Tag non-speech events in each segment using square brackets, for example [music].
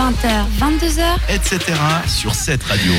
20h, 22h, etc. sur cette radio.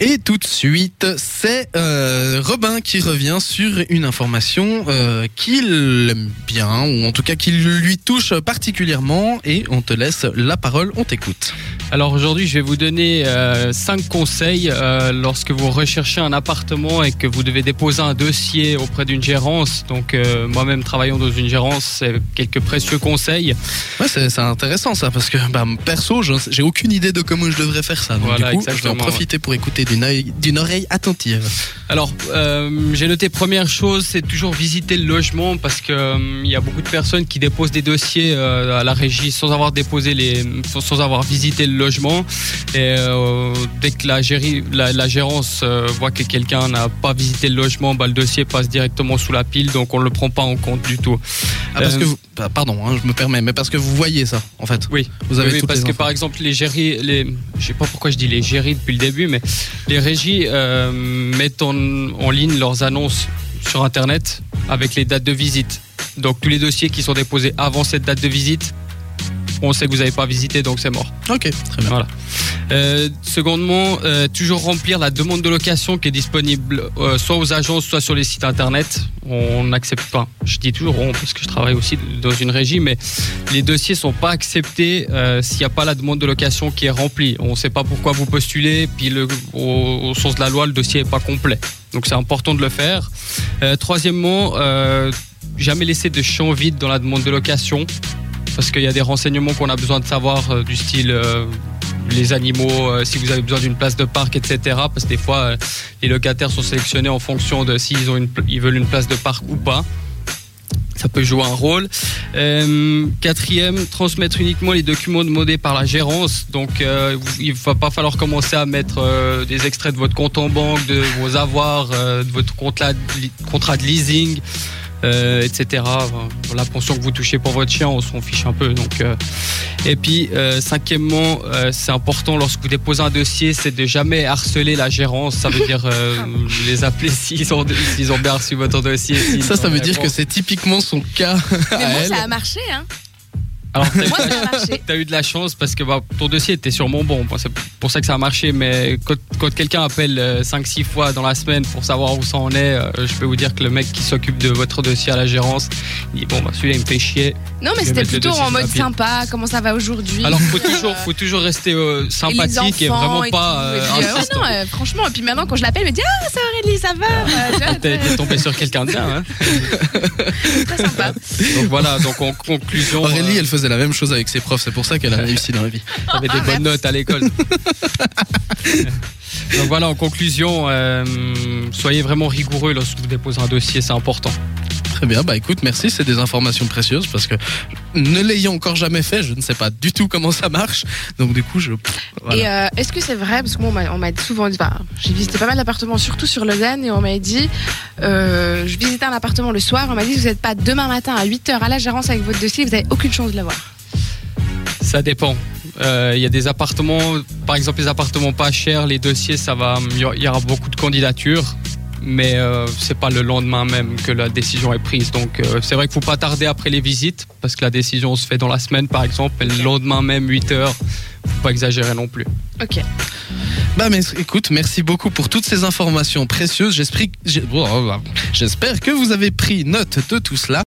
Et tout de suite, c'est euh, Robin qui revient sur une information euh, qu'il aime bien, ou en tout cas qui lui touche particulièrement, et on te laisse la parole, on t'écoute. Alors aujourd'hui, je vais vous donner 5 conseils euh, lorsque vous recherchez un appartement et que vous devez déposer un dossier auprès d'une gérance. Donc euh, moi-même travaillant dans une gérance, c'est quelques précieux conseils. Ouais, c'est c'est intéressant ça, parce que bah, perso, je- j'ai aucune idée de comment je devrais faire ça. Donc Voilà, du coup, je vais en exactement, profiter pour écouter d'une oeil- d'une oreille attentive. Alors, euh, j'ai noté première chose, c'est toujours visiter le logement parce que euh, il y a beaucoup de personnes qui déposent des dossiers euh, à la régie sans avoir déposé les, sans sans avoir visité le logement. Et euh, dès que la, la, la gérance euh, voit que quelqu'un n'a pas visité le logement, bah, le dossier passe directement sous la pile, donc on le prend pas en compte du tout. Ah, parce Euh, que vous, bah, pardon, hein, je me permets, mais parce que vous voyez ça, en fait. Oui, Vous avez Oui, parce que par exemple les géris, les, je sais pas pourquoi je dis les géris depuis le début, mais les régies euh, mettent en, en ligne leurs annonces sur internet avec les dates de visite. Donc tous les dossiers qui sont déposés avant cette date de visite, on sait que vous n'avez pas visité, donc c'est mort. Ok, très bien. Voilà. Euh, secondement, euh, toujours remplir la demande de location qui est disponible euh, soit aux agences, soit sur les sites internet. On n'accepte pas. Je dis toujours on parce que je travaille aussi dans une régie, mais les dossiers sont pas acceptés s'il n'y a pas la demande de location qui est remplie. On ne sait pas pourquoi vous postulez, puis le, au, au sens de la loi, le dossier n'est pas complet. Donc c'est important de le faire. Troisièmement, jamais laisser de champ vide dans la demande de location parce qu'il y a des renseignements qu'on a besoin de savoir euh, du style euh, les animaux, euh, si vous avez besoin d'une place de parc, etc. Parce que des fois, les locataires sont sélectionnés en fonction de s'ils ont une, ils veulent une place de parc ou pas. Ça peut jouer un rôle. Quatrième, transmettre uniquement les documents demandés par la gérance. Donc, il va pas falloir commencer à mettre des extraits de votre compte en banque, de vos avoirs, de votre contrat de leasing, euh, etc. La pension que vous touchez pour votre chien, on s'en fiche un peu. Donc, euh, et puis, euh, cinquièmement, euh, c'est important lorsque vous déposez un dossier, c'est de jamais harceler la gérance. Ça veut dire euh, les appeler [laughs] s'ils ont, s'ils ont bien reçu votre dossier. Ça, ça veut dire que c'est typiquement son cas Mais moi, ça a marché, hein. Alors, t'as eu- Moi, ça a marché. T'as eu de la chance parce que bah, ton dossier était sûrement bon. Bon, C'est pour ça que ça a marché. Mais quand, quand quelqu'un appelle 5-6 fois dans la semaine pour savoir où ça en est, euh, je peux vous dire que le mec qui s'occupe de votre dossier à la gérance, il dit Bon, bah, celui-là, il me fait chier. Non, mais Je vais c'était mettre le plutôt dossier en sur mode sympa. Comment ça va aujourd'hui Alors, faut toujours, faut toujours rester euh, sympathique et, enfants vraiment et pas tout, euh, et puis, euh, ouais, insistant. non, euh, franchement, et puis maintenant, quand je l'appelle, elle me dit Ah, ça Aurélie, ça va Euh, tu vois, T'es t'es tombé sur quelqu'un de bien. Hein c'est très sympa. [laughs] donc voilà, donc en conclusion, Aurélie, euh, elle faisait la même chose avec ses profs, c'est pour ça qu'elle a réussi dans la vie. [laughs] t'avais des bonnes notes à l'école. [laughs] donc voilà, en conclusion, euh, soyez vraiment rigoureux lorsque vous déposez un dossier, c'est important. Très bien, bah écoute, merci, c'est des informations précieuses parce que ne l'ayant encore jamais fait, je ne sais pas du tout comment ça marche. Donc du coup, je. Voilà. Et euh, est-ce que c'est vrai? Parce que moi, on m'a- souvent dit, enfin, j'ai visité pas mal d'appartements, surtout sur Lausanne, et on m'a dit, euh, je visitais un appartement le soir, on m'a dit, vous n'êtes pas demain matin à 8h à la gérance avec votre dossier, vous n'avez aucune chance de l'avoir. Ça dépend. Euh, Il y a des appartements, par exemple les appartements pas chers, les dossiers, ça va, il y aura- il y aura beaucoup de candidatures, mais euh, c'est pas le lendemain même que la décision est prise. Donc euh, c'est vrai qu'il faut pas tarder après les visites, parce que la décision se fait dans la semaine par exemple, et le lendemain même 8 heures, faut pas exagérer non plus. Ok. Bah mais écoute, merci beaucoup pour toutes ces informations précieuses. Oh, oh, oh. J'espère que vous avez pris note de tout cela.